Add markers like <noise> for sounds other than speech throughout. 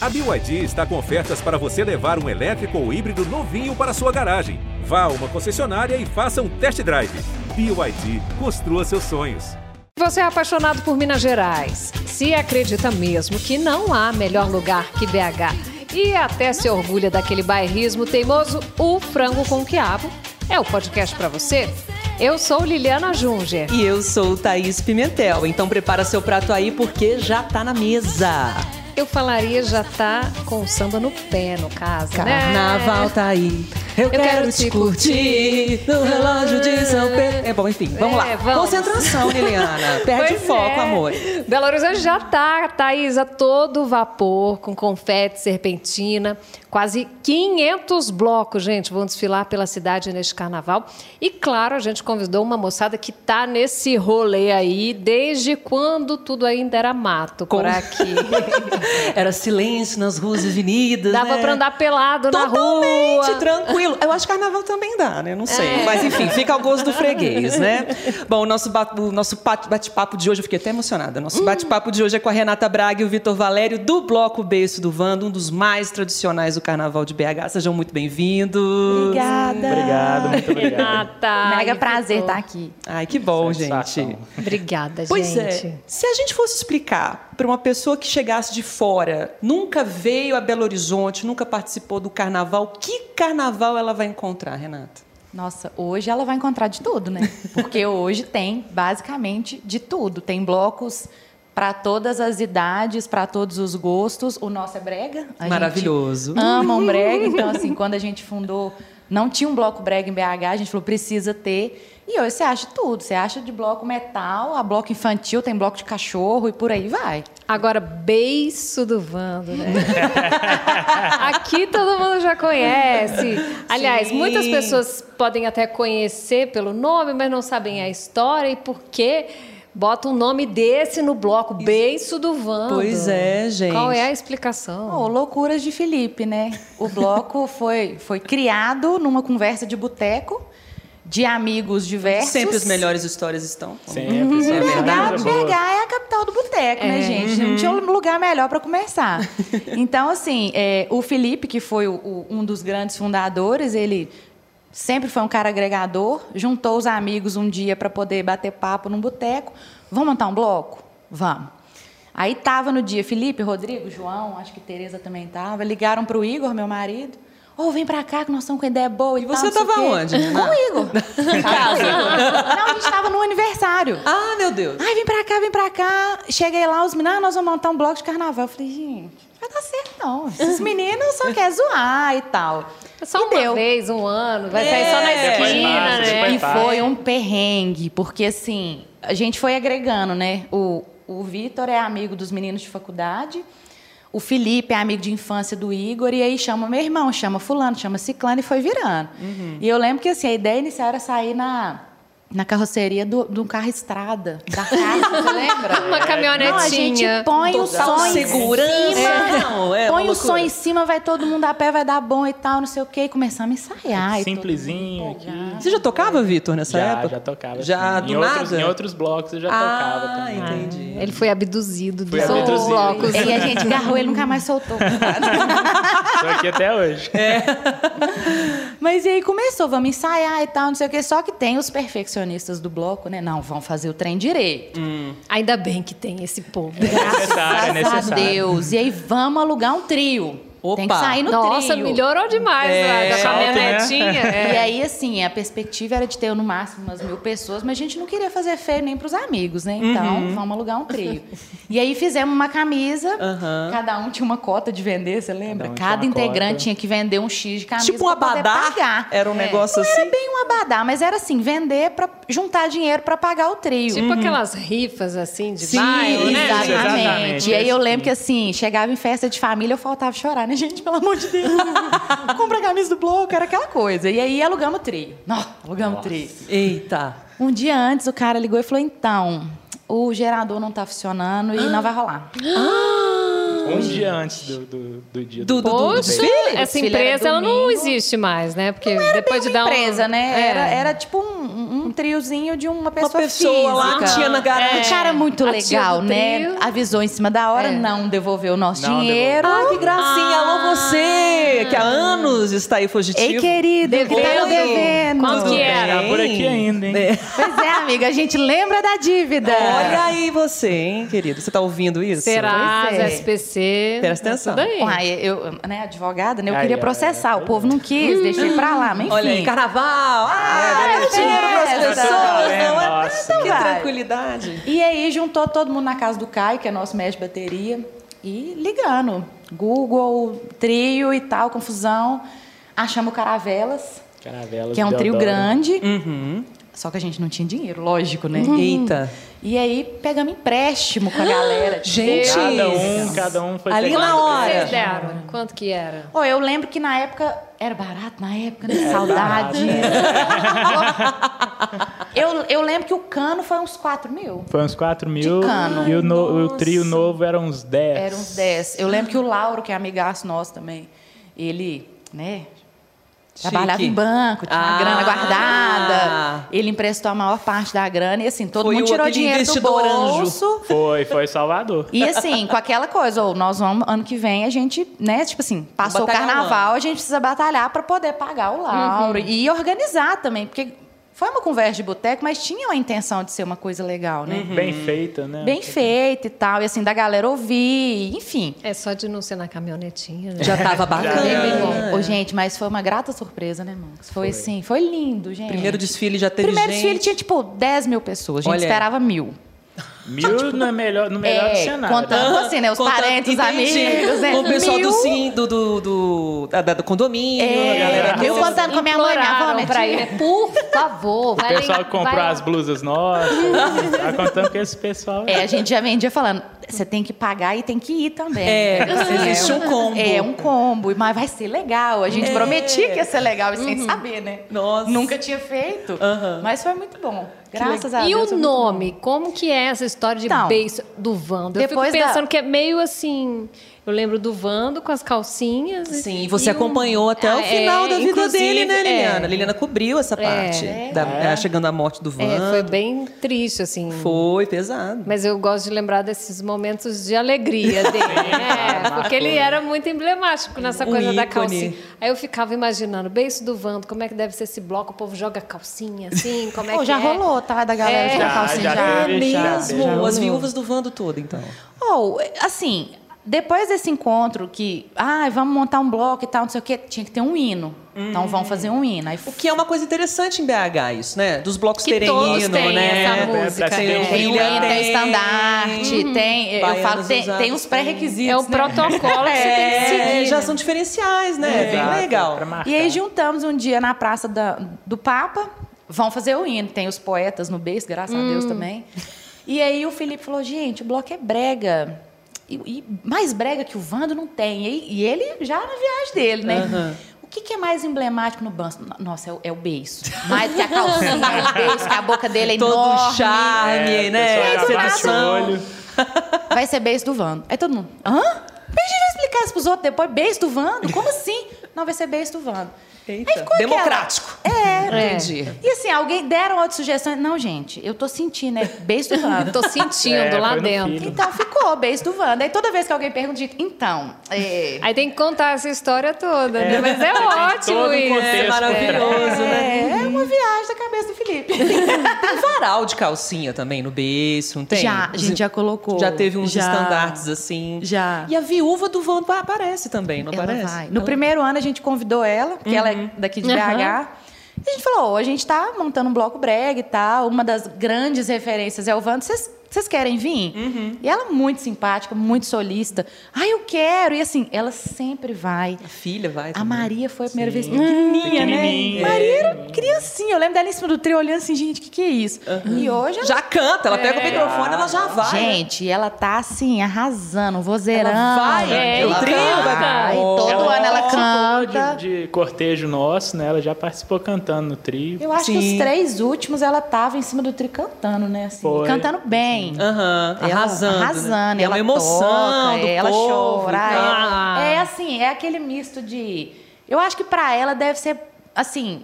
A BYD está com ofertas para você levar um elétrico ou híbrido novinho para sua garagem. Vá a uma concessionária e faça um test drive. BYD, construa seus sonhos. Você é apaixonado por Minas Gerais. Se acredita mesmo que não há melhor lugar que BH e até se orgulha daquele bairrismo teimoso, o Frango com Quiabo é o podcast para você. Eu sou Liliana Junger. E eu sou Thaís Pimentel. Então prepara seu prato aí porque já tá na mesa. Eu falaria já tá com samba no pé, no caso, Carnaval né? tá aí. Eu, quero, te curtir no relógio de São Pedro. É bom, enfim, vamos É, lá. vamos. Concentração, Liliana. <laughs> Perde Pois foco, é. amor. Belo Horizonte já tá, Thaís, a todo vapor, com confete, serpentina. Quase 500 blocos, gente, vão desfilar pela cidade neste carnaval. E, claro, a gente convidou uma moçada que tá nesse rolê aí desde quando tudo ainda era mato por Com- aqui. <laughs> Era silêncio nas ruas e avenidas. Dava né? pra andar pelado na Totalmente, rua. tranquilo. Eu acho que carnaval também dá, né? Não sei. Mas enfim, fica ao gosto do freguês, né? Bom, o nosso, o nosso bate-papo de hoje, eu fiquei até emocionada. Nosso bate-papo de hoje é com a Renata Braga e o Vitor Valério, do Bloco Beiço do Vando, um dos mais tradicionais do carnaval de BH. Sejam muito bem-vindos. Obrigada. Obrigado, muito obrigado. Renata. Mega prazer estar aqui. Ai, que bom, Satisfação. gente. Obrigada, Pois gente. é. Se a gente fosse explicar para uma pessoa que chegasse de fora, nunca veio a Belo Horizonte, nunca participou do carnaval, que carnaval ela vai encontrar, Renata? Nossa, hoje ela vai encontrar de tudo, né? Porque hoje tem basicamente de tudo. Tem blocos para todas as idades, para todos os gostos. O nosso é brega. A gente Maravilhoso. ama um brega. Então, assim, quando a gente fundou, não tinha um bloco brega em BH, a gente falou, precisa ter. E hoje você acha tudo. Você acha de bloco metal, a bloco infantil, tem bloco de cachorro e por aí vai. Agora, beiço do Vando, né? <laughs> Aqui todo mundo já conhece. Aliás, Sim. muitas pessoas podem até conhecer pelo nome, mas não sabem a história e por que bota um nome desse no bloco, Beiço do Vando. Pois é, gente. Qual é a explicação? Oh, loucuras de Felipe, né? O bloco <laughs> foi, foi criado numa conversa de boteco de amigos diversos. Sempre as melhores histórias estão. Sempre, É sempre. verdade. BH é a capital do boteco, né, gente? Não tinha um lugar melhor para começar. <laughs> Então, assim, é, o Felipe, que foi o- o- um dos grandes fundadores, ele sempre foi um cara agregador, juntou os amigos um dia para poder bater papo num boteco. Vamos montar um bloco? Vamos. Aí tava no dia Felipe, Rodrigo, João, acho que Tereza também tava, ligaram pro Igor, meu marido. Ô, vem pra cá que nós estamos com ideia boa e, E tal, você o tava quê." onde, Renan? Com o Igor. <laughs> Em casa. Não, a gente tava no aniversário. Ah, meu Deus. Ai, vem pra cá, vem pra cá. Cheguei lá, os meninos, ah, nós vamos montar um bloco de carnaval. Eu falei, gente, vai dar certo não. Esses meninos só querem zoar e tal. É Só e uma deu. vez, um ano, vai sair só na É. Depois esquina, passa, né? E foi um perrengue, porque assim, a gente foi agregando, né? O, o Vitor é amigo dos meninos de faculdade, o Felipe é amigo de infância do Igor, e aí chama meu irmão, chama fulano, chama ciclano, e foi virando. E eu lembro que assim, a ideia inicial era sair na, na carroceria do- de um carro estrada, da casa, você lembra? <laughs> Uma caminhonetinha. Não, a gente põe o Total som em cima. Não, é põe o som em cima, vai todo mundo a pé, vai dar bom e tal, não sei o quê. E começamos a ensaiar. Simplesinho aqui. Você já tocava, Vitor, nessa Já, época? já tocava. Já, do em outros? Em outros blocos eu já tocava ah, também. entendi. Ele foi abduzido dos abduzido. blocos. E a gente agarrou, ele nunca mais soltou. <laughs> Tô aqui até hoje. Mas e aí começou, vamos ensaiar e tal, não sei o quê. Só que tem os perfeccionistas do bloco, né? Não, vão fazer o trem direito. Ainda bem que tem esse povo. É necessário, é Graças a necessário. Deus. E aí vamos alugar um trio. Tem que Opa. sair no Nossa, trio. melhorou demais É. a da Salto, né? caminhonetinha. é. <laughs> E aí, assim, a perspectiva era de ter no máximo umas mil pessoas, mas a gente não queria fazer feio nem pros amigos, né? Então, Uhum. vamos alugar um trio. <laughs> E aí fizemos uma camisa, Aham. cada um tinha uma cota de vender, você lembra? Cada um Cada integrante cota. tinha que vender um X de camisa Tipo um pra poder abadá? pagar. Era um negócio não assim? era bem um abadá, mas era assim, vender pra juntar dinheiro pra pagar o trio. Tipo aquelas rifas assim de Sim, bairro, né? Exatamente. Exatamente, E aí eu lembro que assim, chegava em festa de família, eu faltava chorar, né, gente? Pelo amor de Deus. <laughs> Compra a camisa do bloco, era aquela coisa. E aí alugamos o trio. Não, alugamos o trio. Eita. Um dia antes, o cara ligou e falou: então, o gerador não tá funcionando e não vai rolar. Um dia antes do, do, do dia Do- do- do- desfile? essa era empresa ela não existe mais, né? Porque Não era depois bem de uma dar um- empresa, né? É. Era, era tipo um, um- um triozinho de uma pessoa pessoa lá física. tinha na garagem. O cara muito A legal, do né? Avisou em cima da hora, É. não devolveu o nosso Não dinheiro. Ah, que graça. Luz, está aí fugitivo? Ei, querido, que tá Devendo. no devendo. Quanto que era? Tá por aqui ainda, hein? É. Pois é, amiga, a gente lembra da dívida. Olha aí você, hein, querido? Você tá ouvindo isso? Será, Pois é. SPC. Presta atenção. Tudo aí. Uai, eu, né, advogada, né? Eu Aí, queria processar. é, o povo não quis, deixei pra lá, mas enfim. Olha aí, carnaval! Ah, é, é, dinheiro pras festa. pessoas, não é? Nossa. Então, que vai. tranquilidade. E aí juntou todo mundo na casa do Caio, que é nosso mestre de bateria, e ligando. Google, trio e tal, confusão. Achamos o Caravelas, Caravelas que é um trio grande. Uhum. Só que a gente não tinha dinheiro, lógico, né? Eita. E aí pegamos empréstimo com a galera. Gente, Cada um, cada um foi Ali na hora. vocês deram? Quanto que era? Ô, eu lembro que na época era barato, na época, né? Saudade. <laughs> eu, eu lembro que o cano foi uns 4 mil. Foi uns 4 mil. De cano. E o, no- o trio novo era uns 10. Era uns 10. Eu lembro que o Lauro, que é amigaço nosso também, ele, né? Trabalhava Chique. em banco, tinha uma Ah. grana guardada. Ele emprestou a maior parte da grana e assim, todo Foi mundo tirou dinheiro do investidor anjo. bolso. Foi, foi Salvador. E assim, com aquela coisa, ou nós vamos, ano que vem, a gente, né, tipo assim, passou o carnaval, a gente precisa batalhar para poder pagar o Lauro e organizar também, porque foi uma conversa de boteco, mas tinha a intenção de ser uma coisa legal, né? Bem feita, né? Bem feita e tal, e assim, da galera ouvir, enfim. É só de não ser na caminhonetinha, né? Já tava <laughs> bacana. Ô, gente, mas foi uma grata surpresa, né, Monks? Foi, assim, foi lindo, gente. Primeiro desfile já teve Primeiro gente. desfile tinha, tipo, 10 mil pessoas. A gente Olha. esperava mil. Mil no, melhor, no melhor É, cenário. contando assim, né? Os Contando- parentes, os entendi. amigos, né? Com o pessoal Mil. do sim, do, do, do, da- do condomínio, a galera É, eu contando com a minha mãe, minha avó, minha pra tia. ir, né? Por favor, O vai pessoal lá, que comprou as blusas nossas. tá contando com esse pessoal. É, a gente já vendia falando, você tem que pagar e tem que ir também. É, entendeu? existe um combo. É, um combo, mas vai ser legal. A gente É. prometia que ia ser legal, e sem saber, né? Nossa. Nunca tinha feito, Aham. mas foi muito bom. Graças a E Deus. o muito bom. nome? Como que é essa história de Então, beijo do Vando? Eu depois fico da- pensando que é meio assim... Eu lembro do Vando com as calcinhas. Sim, e você e um- acompanhou até o Ah, final é, da vida dele, né, Liliana? é. Liliana cobriu essa parte. É. da- é, chegando à morte do Van. É, foi bem triste, assim. Foi pesado. Mas eu gosto de lembrar desses momentos de alegria dele, <laughs> né? Porque ele era muito emblemático nessa Um coisa da ícone. calcinha. Aí eu ficava imaginando, beijo do Vando, como é que deve ser esse bloco? O povo joga calcinha assim, <laughs> como é Pô, que já é? rolou, tá? Da galera É. de Já, calcinha já já. teve. É já, mesmo. já As rolou. viúvas do Vando todo, então. Ou, assim, depois desse encontro que, ah, vamos montar um bloco e tal, não sei o quê, tinha que ter um hino. Então vamos fazer um hino. Aí O que é uma coisa interessante em BH, isso, né? Dos blocos Que terem todos hino, têm né? essa É, música. Tem o tem tem o tem. estandarte, tem. Eu falo, tem, tem os pré-requisitos. É o né? protocolo que <laughs> você tem que É, seguir. já né? são diferenciais, né? É bem Exato, legal. E aí juntamos um dia na Praça da- do Papa, vão fazer o hino. Tem os poetas no beijo, graças a Deus também. E aí o Felipe falou, gente, o bloco é brega. E, e mais brega que o Vando não tem. E, e ele já na viagem dele, né? O que, que é mais emblemático no banco? Nossa, é o, é o beiço. Mais que a calcinha, é o beiço, que a boca dele é Todo enorme. charme, É, né? Sedução. olho. Vai ser beijo do Vando. Aí todo mundo, hã? A gente vai explicar isso pros outros depois. Beijo do Vando? Como assim? Não, vai ser beijo do Vando. Eita, Aí ficou aquela- democrático. <laughs> <laughs> É, Entendi. E assim, alguém deram outras sugestões? Não, gente, eu tô sentindo, é beijo do Wanda. Tô sentindo <laughs> É, lá dentro. Então ficou, beijo do Wanda. Aí toda vez que alguém pergunta, então, é, Aí tem que contar essa história toda, né? Mas é ótimo todo um isso. contexto É maravilhoso, né? é uma viagem da cabeça do Felipe. Tem varal de calcinha também no beiço, não tem? Já, a gente já colocou. Já teve uns Já. estandartes assim. Já. E a viúva do Vando aparece também, não Ela aparece? vai. No primeiro ano a gente convidou ela, porque ela daqui de BH. E a gente falou, "Ó, a gente tá montando um bloco brega e tal. Uma das grandes referências é o Vando. Vocês vocês querem vir? E ela muito simpática, muito solista. Ah, eu quero. E assim, ela sempre vai. A filha vai A também. Maria foi a primeira vez pequenininha, Pequenininha. né? Maria era criancinha. Eu lembro dela em cima do trio olhando assim, gente, o que, que é isso? E hoje ela Já canta, ela pega o microfone, ela já vai. né? Gente, ela tá assim, arrasando, vozeirão. Ela vai, É, o ela trio vai Ai, todo ano ela canta. De, de cortejo nosso, né? Ela já participou cantando no trio. Eu acho que Sim. os três últimos ela tava em cima do trio cantando, né? Assim, Foi. cantando bem. Aham, Ela arrasando. né? Arrasando. E é ela uma emoção toca, do ela povo chora. Ah. É, é assim, é aquele misto de. Eu acho que pra ela deve ser assim.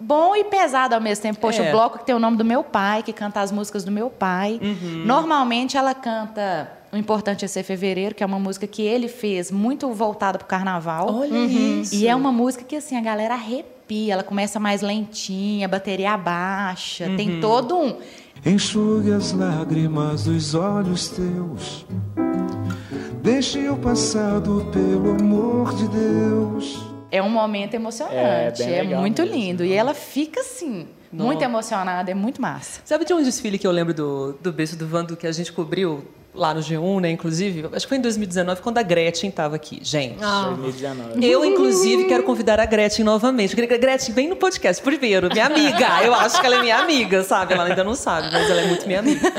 Bom e pesado ao mesmo tempo. Poxa, É. o bloco que tem o nome do meu pai, que canta as músicas do meu pai. Uhum. Normalmente ela canta O Importante é Ser Fevereiro, que é uma música que ele fez muito voltada pro carnaval. Olha isso. E é uma música que, assim, a galera arrepia. Ela começa mais lentinha, bateria baixa. Tem todo um... Enxugue as lágrimas dos olhos teus. Deixe o passado pelo amor de Deus. É um momento emocionante. É, É, muito mesmo. lindo. E ela fica, assim, muito emocionada. É muito massa. Sabe de um desfile que eu lembro do, do berço do Vando que a gente cobriu lá no G1, né? Inclusive, acho que foi em 2019, quando a Gretchen estava aqui. Gente. 2019. Eu, inclusive, quero convidar a Gretchen novamente. Gretchen, vem no podcast primeiro, minha amiga. Eu acho que ela é minha amiga, sabe? Ela ainda não sabe, mas ela é muito minha amiga.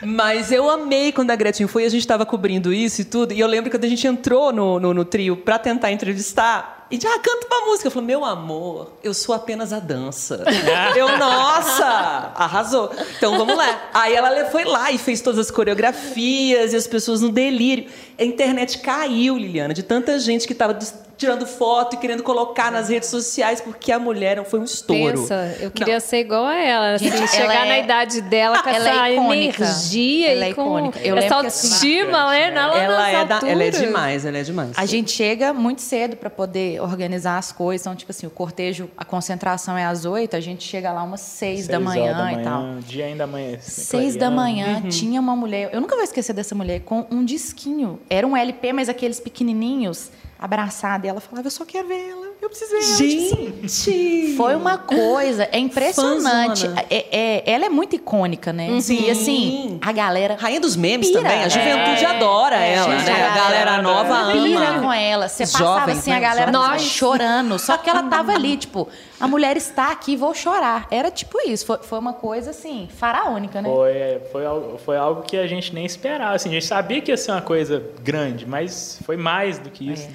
Mas eu amei quando a Gretchen foi, a gente estava cobrindo isso e tudo. E eu lembro que quando a gente entrou no, no, no trio para tentar entrevistar, e já canta uma música. Eu falei, meu amor, eu sou apenas a dança. <laughs> eu, nossa, arrasou. Então vamos lá. Aí ela foi lá e fez todas as coreografias e as pessoas no delírio. A internet caiu, Liliana, de tanta gente que estava tirando foto e querendo colocar nas redes sociais porque a mulher foi um estouro. Pensa, eu queria ser igual a ela. assim, Gente, chegar ela é- na idade dela com Ela essa é icônica. energia Ela é e com icônica. Eu essa assim, autoestima, né? Ela, Ela é, da- ela é demais, ela é demais. A gente chega muito cedo para poder organizar as coisas. Então, tipo assim, o cortejo, a concentração é às oito, a gente chega lá umas seis, da, Seis manhã horas e tal. Dia ainda amanhã. Seis da manhã tinha uma mulher, eu nunca vou esquecer dessa mulher, com um disquinho. Era um LP, mas aqueles pequenininhos, abraçada. E ela falava, eu só quero ver ela, eu preciso ver ela. Assim, Gente! Foi uma coisa, é impressionante. É, é- ela é muito icônica, né? E assim, a galera Rainha dos memes Pira. também. A juventude É. adora É, ela, gente, né? a A galera galera nova pira ama. com ela. Você passava assim, né? a galera Os tava jovens. chorando. Só que ela tava ali, tipo, a mulher está aqui, vou chorar. Era tipo isso. Foi, foi uma coisa, assim, faraônica, né? Foi, foi, algo, foi algo que a gente nem esperava. Assim, a gente sabia que ia ser uma coisa grande, mas foi mais do que isso.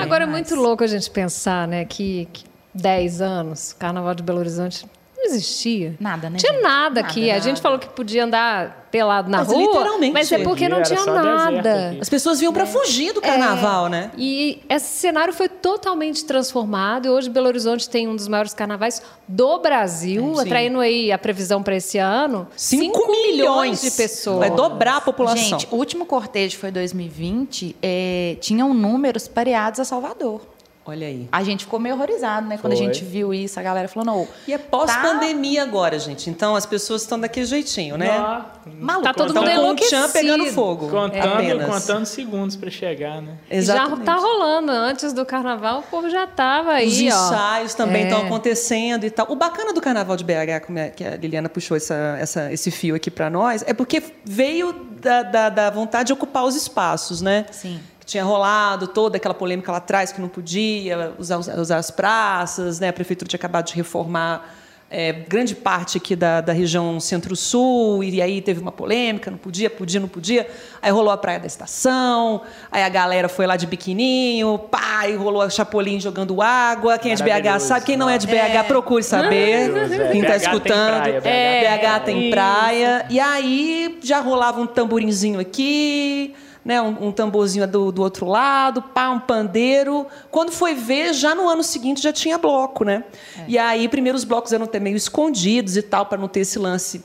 Agora é muito louco a gente pensar, né, que, que 10 anos, Carnaval de Belo Horizonte não existia. Nada, né, Não tinha gente? nada aqui. Nada, A gente nada. falou que podia andar pelado na Mas rua, literalmente. mas é porque não tinha nada. As pessoas vinham pra fugir do carnaval, né? E esse cenário foi totalmente transformado e hoje Belo Horizonte tem um dos maiores carnavais do Brasil, Sim. atraindo aí a previsão para esse ano 5 cinco milhões de pessoas. Vai dobrar a população. Gente, o último cortejo foi 2020, é, tinham números pareados a Salvador. Olha aí. A gente ficou meio horrorizado, né? Quando a Foi. gente viu isso, a galera falou, não, E é pós-pandemia agora, gente. Então as pessoas estão daquele jeitinho, né? Nó, maluco. Tá todo mundo com o tchan pegando fogo. contando, apenas. contando segundos pra chegar, né? E já Exatamente. tá rolando. Antes do carnaval, o povo já tava aí, Os ó. ensaios também É. estão acontecendo e tal. O bacana do Carnaval de BH, como é que a Liliana puxou essa, essa- esse fio aqui para nós, é porque veio da, da- da vontade de ocupar os espaços, né? Sim. Tinha rolado toda aquela polêmica lá atrás que não podia usar, usar as praças, né? A prefeitura tinha acabado de reformar é, grande parte aqui da, da região centro-sul, e aí teve uma polêmica, não podia, podia, não podia. Aí rolou a Praia da Estação, aí a galera foi lá de biquininho, pá, e rolou a Chapolin jogando água. Quem é de BH sabe, quem não é de BH, procure saber. É. Quem está BH tem escutando. praia, BH É, tem BH tem praia. E aí já rolava um tamborinzinho aqui, né, um, um tamborzinho do, do outro lado, pá, um pandeiro. Quando foi ver, já no ano seguinte já tinha bloco, né? E aí, primeiro os blocos eram até meio escondidos e tal, para não ter esse lance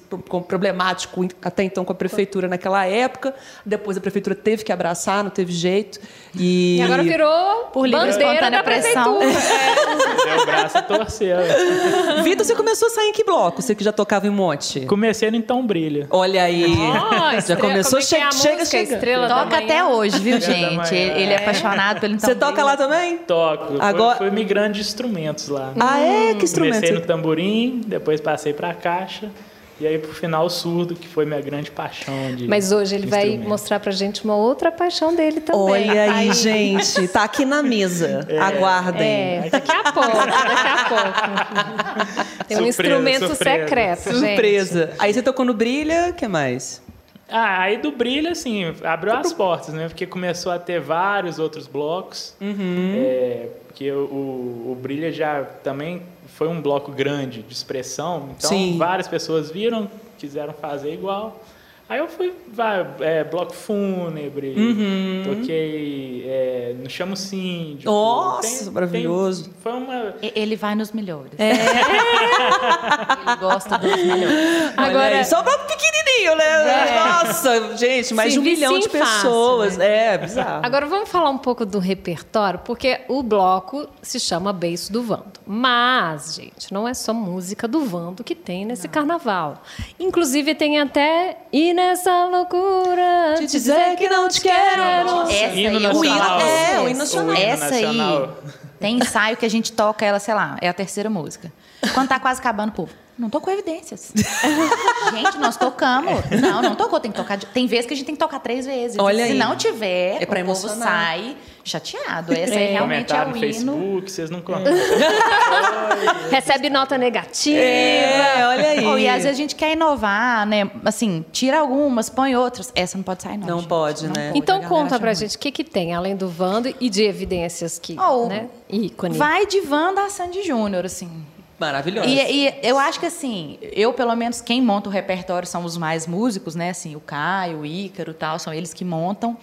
problemático até então com a prefeitura naquela época. Depois a prefeitura teve que abraçar, não teve jeito. E, E agora virou Por livre bandeira espontânea da pressão. prefeitura. Deu <laughs> o braço a torcer. <laughs> Vitor, você começou a sair em que bloco? Você que já tocava em monte? Comecei no Então Brilha. Olha aí. Ó, já estrela- começou, é é a chega, chega, música? chega. Estrela Toca até hoje, viu, gente? manhã. Ele, é apaixonado pelo então Você toca lá também? Toco. Agora-. Fui, fui migrando de instrumentos lá. Ah, é? Que instrumento? Comecei no tamborim, depois passei pra caixa. E aí, pro final, o surdo, que foi minha grande paixão. De Mas hoje ele vai mostrar pra gente uma outra paixão dele também. Olha aí, gente. Tá aqui na mesa. Aguardem. É, daqui a pouco, daqui a pouco. <laughs> Tem um Surpresa, instrumento surpresa. secreto, gente. Surpresa. Aí você tocou no Brilha, o que mais? Ah, aí do Brilho, assim, abriu as portas, né? Porque começou a ter vários outros blocos. Uhum. É, porque o, o, Brilha já também foi um bloco grande de expressão. Então, Sim. várias pessoas viram, quiseram fazer igual. Aí eu fui, vai, é, bloco fúnebre, toquei é, no Chamo Síndico. Nossa, maravilhoso. foi uma... Ele vai nos melhores. <laughs> Ele gosta dos melhores. Agora- aí, só um bloco pequenininho, né? Nossa, gente, mais de um milhão de em fácil, pessoas. né? É, bizarro. Agora vamos falar um pouco do repertório, porque o bloco se chama Beiço do Vando. Mas, gente, não é só música do Vando que tem nesse carnaval. Inclusive tem até E nessa loucura Te dizer que não te quero. Essa hino aí pra É, o hino nacional. Essa aí tem ensaio que a gente toca ela, sei lá, é a terceira música. Quando tá quase acabando, o povo, não tocou evidências. <laughs> gente, nós tocamos. Não, não tocou, tem que tocar. de- Tem vezes que a gente tem que tocar três vezes. Olha Se aí. não tiver, É pra o povo emocionar. sai chateado. Essa aí realmente é o no hino. Facebook, vocês não comentam. <laughs> recebe nota negativa. É, olha aí. Oh, e às vezes a gente quer inovar, né? Assim, tira algumas, põe outras. Essa não pode sair, não. Não gente. pode, Não né? pode, Então conta pra gente o que, que tem, além do Vando e de evidências que, Oh, né? Ícone. Vai de Wanda a Sandy Júnior, assim. Maravilhosa. E, e eu acho que assim, eu pelo menos quem monta o repertório são os mais músicos, né? Assim, o Caio, o Ícaro, e tal, são eles que montam.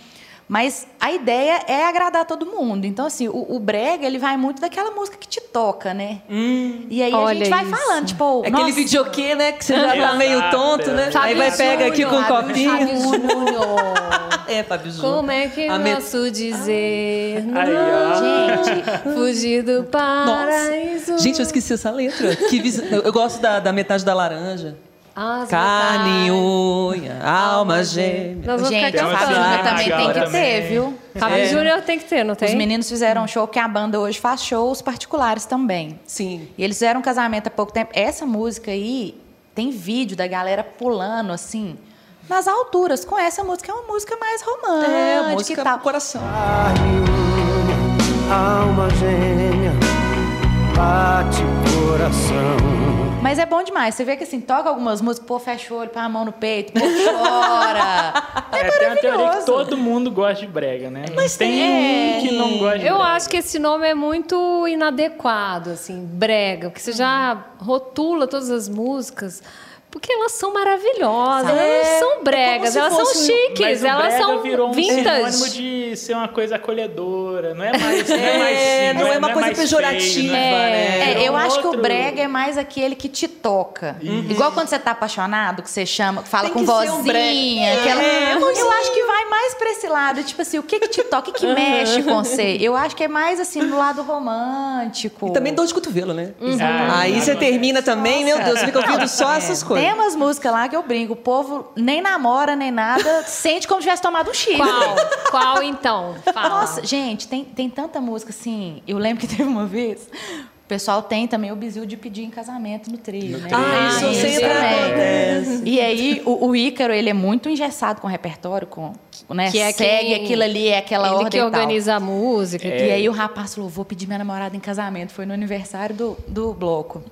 Mas a ideia é agradar todo mundo. Então assim, o, o brega ele vai muito daquela música que te toca, né? E aí a gente vai isso. falando, tipo, É Aquele videokê, né? Que você já tá meio tonto, né? é. Aí vai pega aqui com o Fábio copinho. Júnior. <laughs> É. Como é que A met- posso dizer? Aí, ó. gente, Fugir do paraíso. Gente, eu esqueci essa letra. Que vis- <laughs> eu, gosto da, da metade da laranja. As Carne, unha, alma gêmea. Nós vamos gente, o Fábio Júnior também tem que também. ter, viu? Fábio É. Júnior tem que ter, não tem? Os meninos fizeram um show que a banda hoje faz shows particulares também. Sim. E eles fizeram um casamento há pouco tempo. Essa música aí tem vídeo da galera pulando assim nas alturas com essa música. É uma música mais romântica É, e música tal. pro coração. Alma gêmea, bate coração. Mas é bom demais. Você vê que assim, toca algumas músicas, pô, fecha o olho, põe a mão no peito, pô, chora. <laughs> É, tem uma teoria que todo mundo gosta de brega, né? Mas tem tem- um que não gosta de Eu brega. acho que esse nome é muito inadequado, assim, brega, porque você já rotula todas as músicas. Porque elas são maravilhosas, elas não são bregas, se elas são chiques, elas brega são virou um sinônimo vintage. de ser uma coisa acolhedora. Não é mais, não é mais É, não é uma coisa pejorativa, né? É, eu um acho que o outro- brega é mais aquele que te toca. Igual quando você tá apaixonado, que você chama, fala Tem com que ser um vozinha. aquela- É, eu acho que vai mais pra esse lado. Tipo assim, o que que te toca, o que que mexe com você? Eu acho que é mais assim, do lado romântico. E também dor de cotovelo, né? Ah, Aí você termina também, meu Deus, você fica ouvindo só essas coisas. Tem umas músicas lá que eu brinco. O povo nem namora, nem nada, <laughs> sente como se tivesse tomado um chifre. Qual? Qual então? <laughs> Fala. Nossa, gente, tem, tem tanta música assim. Eu lembro que teve uma vez. O pessoal tem também o bizu de pedir em casamento no trio, né? Ah, isso Ah, sempre também. acontece. E aí, o, o Ícaro, ele é muito engessado com o repertório, com, né? Que é segue quem- aquilo ali, é aquela Ele ordem que tal. organiza a música. E aí o rapaz falou, vou pedir minha namorada em casamento. Foi no aniversário do, do bloco.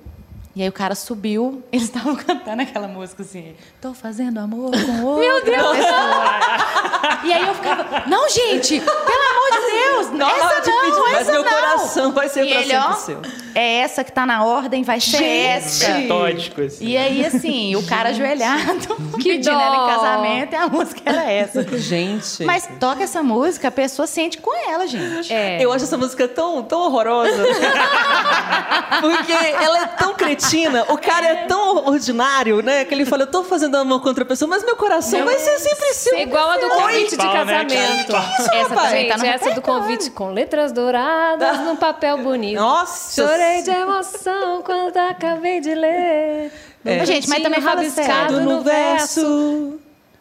E aí o cara subiu, <laughs> eles estavam cantando aquela música assim, tô fazendo amor com outro. Meu Deus! E aí eu ficava, não, gente, pelo amor de Deus, hora essa de não, pedir, mas essa meu não. coração vai ser e pra ele, sempre ó, seu. é essa que tá na ordem, vai ser essa. Metódico, assim. E aí, assim, o cara ajoelhado, <laughs> pedindo dó. ela em casamento, e a música era essa. <laughs> Gente. Mas toca essa música, a pessoa sente com ela, gente. É. Eu acho essa música tão, tão horrorosa. Porque ela é tão cretina, o cara é tão ordinário, né? Que ele fala, eu tô fazendo amor contra a pessoa, mas meu coração vai ser sempre seu. É igual a do convite de né, casamento. Essa também tá Gente, no essa do convite com letras douradas num papel bonito. Nossa! Chorei de emoção quando acabei de ler. É. Gente, mas também fala rabiscado sério. no verso.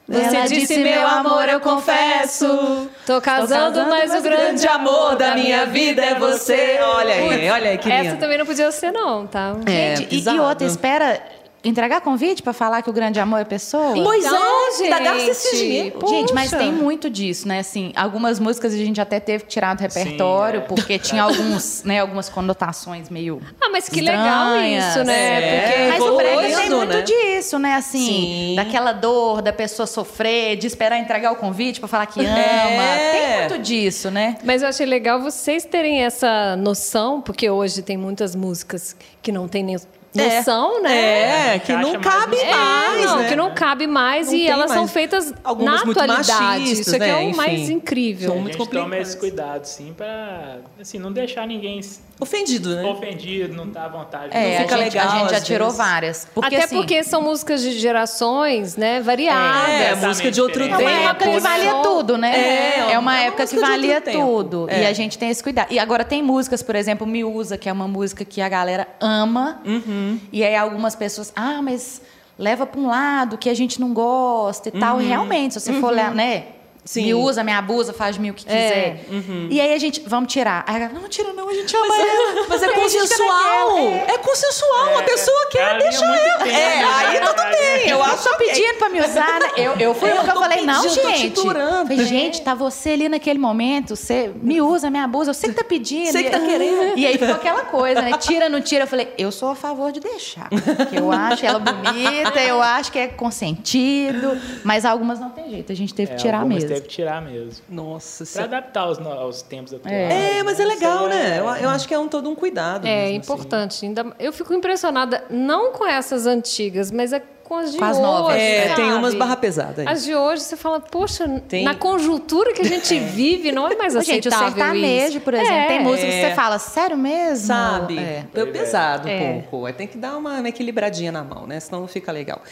Você Ela disse, meu amor, eu confesso. Tô casando, mas o grande amor da minha vida é você. Olha aí, olha aí, que Essa também não podia ser, não, tá? É, Gente, e, e outra, espera entregar convite pra falar que o grande amor é pessoa? Pois Então, é, ainda gasta gente, esse dinheiro. Gente, mas Poxa. tem muito disso, né? Assim, algumas músicas a gente até teve que tirar do repertório, Sim, é. porque <laughs> tinha alguns, né, algumas conotações meio. Ah, mas que legal estranhas. isso, né? É. Porque Mas o brega tem muito né? disso, né? Assim, Sim. daquela dor da pessoa sofrer, de esperar entregar o convite pra falar que ama. É. Tem muito disso, né? Mas eu achei legal vocês terem essa noção, porque hoje tem muitas músicas que não tem nem noção, né? É, que Encaixa não mais cabe nos É, mais, não, né? que não cabe mais Não e elas são mais. feitas Algumas na muito atualidade. machistas, Isso aqui né? é o Enfim. mais incrível. a muito gente toma esse cuidado, sim, pra assim, não deixar ninguém Ofendido, né? ofendido, não tá à vontade. É, Não fica a gente, legal, a gente já tirou vezes. várias. Porque, Até assim, porque são músicas de gerações, né? Variadas. É, Exatamente música de outro É diferente. uma tempo. época que né? valia tudo, né? É, É, é uma uma época que valia tempo. tudo. É. E a gente tem esse cuidado. E agora tem músicas, por exemplo, Miúza, que é uma música que a galera ama. Uhum. E aí algumas pessoas, ah, mas leva para um lado que a gente não gosta e tal. E realmente, se você for olhar, né? Uhum. Sim. Me usa, me abusa, faz de mim o que quiser. E aí a gente, vamos tirar. Aí a galera, não tira não, a gente ama ela. Mas é consensual. É consensual. A pessoa quer, ela deixa ela. bem, É, né? aí tudo bem. Eu acho Tô pedindo pra me usar, né? Eu, eu fui É, que eu eu falei, não, pedindo, te gente. Falei, gente, tá você ali naquele momento, você me usa, me abusa, eu sei que tá pedindo. Sei que tá E- querendo. E aí ficou aquela coisa, né? Tira, não tira. Eu falei, eu sou a favor de deixar. Porque eu acho ela bonita, eu acho que é consentido, mas algumas não tem jeito, a gente teve É, que tirar mesmo. Que tirar mesmo. Nossa Pra senhora. adaptar aos, aos tempos atuais. É, mas é legal, né? é- Eu, eu acho que é um todo um cuidado. É mesmo, assim. importante. Ainda, eu fico impressionada, não com essas antigas, mas é com as de Com as hoje. novas. É, tem sabe? umas barra pesada aí. As de hoje, você fala, poxa, Tem- na conjuntura que a gente <laughs> vive, não é mais Ô, Gente, o aceitável sertanejo, isso. por exemplo, É. tem música que É. você fala, sério mesmo? Sabe? É. É, pesado É. um pouco. Tem que dar uma, uma equilibradinha na mão, né? Senão não fica legal.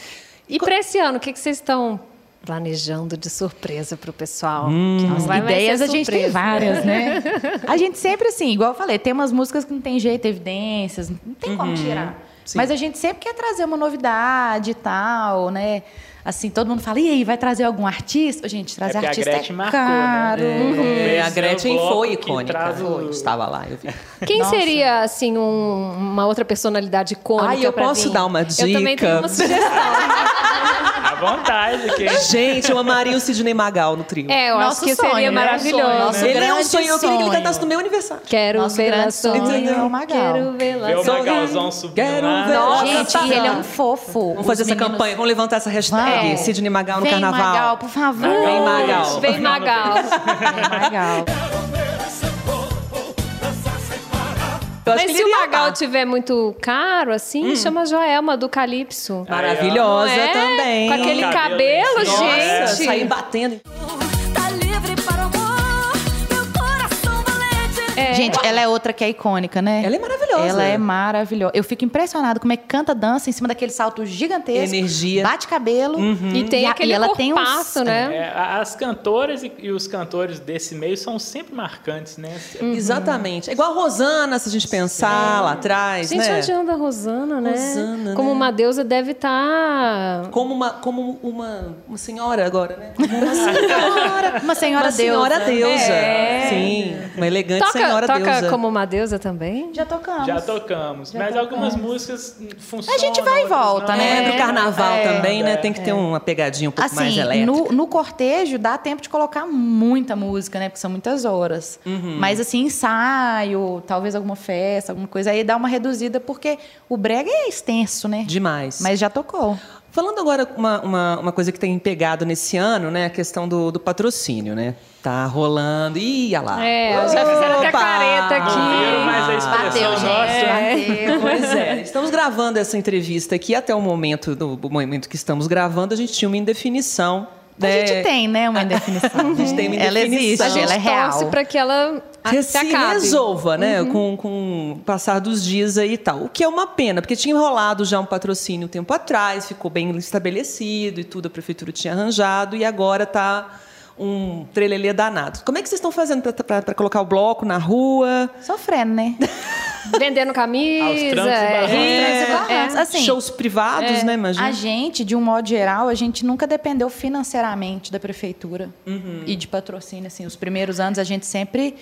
E para esse ano, o que, que vocês estão planejando de surpresa para o pessoal? Hum. Ideias a gente tem várias, né? <laughs> A gente sempre, assim, igual eu falei, tem umas músicas que não tem jeito, evidências, não tem como tirar. Sim. Mas a gente sempre quer trazer uma novidade e tal, né? Assim, todo mundo fala, e aí, vai trazer algum artista? Gente, trazer a artista Gretchen é marcou, né? caro. É, a Esse é o Gretchen foi icônica. o- estava lá, eu vi. Quem Nossa. seria, assim, um- uma outra personalidade icônica Ai, eu posso vir? dar uma Eu também dica? tenho uma sugestão. <laughs> Vontade, que Gente, eu amaria o Sidney Magal no trio. É, eu Nosso acho que sonho, seria né? maravilhoso. Nosso ele é um sonho, eu queria que ele cantasse no meu aniversário. Quero Nosso ver grande sonho é o Magal. Quero vê-la Ver o. Magalzão subindo Quero lá. ver- Nossa, Gente, e ele é um fofo. Vamos fazer Os essa meninos- campanha, vamos levantar essa hashtag. Sidney Magal no Vem, carnaval. Magal, por favor. Vem, Magal. Vem Magal. Vem, Magal. Mas que se o Magal amar. tiver muito caro, assim, chama a Joelma do Calypso. Maravilhosa é? também. Com aquele Cabelo cabelo, cima. Nossa, gente. sair batendo. É. Gente, ela é outra que é icônica, né? Ela é maravilhosa. Ela é maravilhosa. Eu fico impressionada como é que canta, dança em cima daquele salto gigantesco. Energia. Bate cabelo. E tem a- aquele ela tem uns- né? É, as cantoras e, e os cantores desse meio são sempre marcantes, né? Exatamente. É igual a Rosana, se a gente pensar lá atrás, Gente, né? onde anda a Rosana, né? Rosana, Como né? uma deusa deve estar... Como uma, como uma, uma senhora agora, né? Como uma senhora. Uma senhora uma senhora deusa. deusa. É. Sim, uma elegante Toca, senhora toca deusa. como uma deusa também? Já tocamos. Já tocamos. Já mas tocamos. algumas músicas funcionam. A gente vai e volta, não. né? É, pro carnaval É. também, né? Tem que ter uma pegadinha um pouco mais Assim, elétrica. no, no cortejo dá tempo de colocar muita música, né? Porque são muitas horas. Uhum. Mas assim, ensaio, talvez alguma festa, alguma coisa, aí dá uma reduzida, porque o brega é extenso, né? Demais. Mas já tocou. Falando agora uma, uma, uma coisa que tem pegado nesse ano, né? A questão do, do patrocínio, né? Tá rolando. Ih, olha lá. É, já fizeram até careta Não aqui. mais a expressão Bateu, nossa. gente. Bateu. Pois é, estamos gravando essa entrevista aqui até o momento, do momento que estamos gravando, a gente tinha uma indefinição. A né? gente tem, né, uma indefinição. <laughs> A gente tem uma Ela indefinição. existe, A gente ela é real. torce para que ela que se se acabe. resolva, né, com, com o passar dos dias aí e tal. O que é uma pena, porque tinha rolado já um patrocínio um tempo atrás, ficou bem estabelecido e tudo, a prefeitura tinha arranjado, e agora está um trelelê danado. Como é que vocês estão fazendo para colocar o bloco na rua? Sofrendo, né? <laughs> Vendendo Aos camisa. trancos e é, barrancos. é. Assim, Shows privados, né, imagina? A gente, de um modo geral, a gente nunca dependeu financeiramente da prefeitura Uhum. e de patrocínio. Assim, os primeiros anos a gente sempre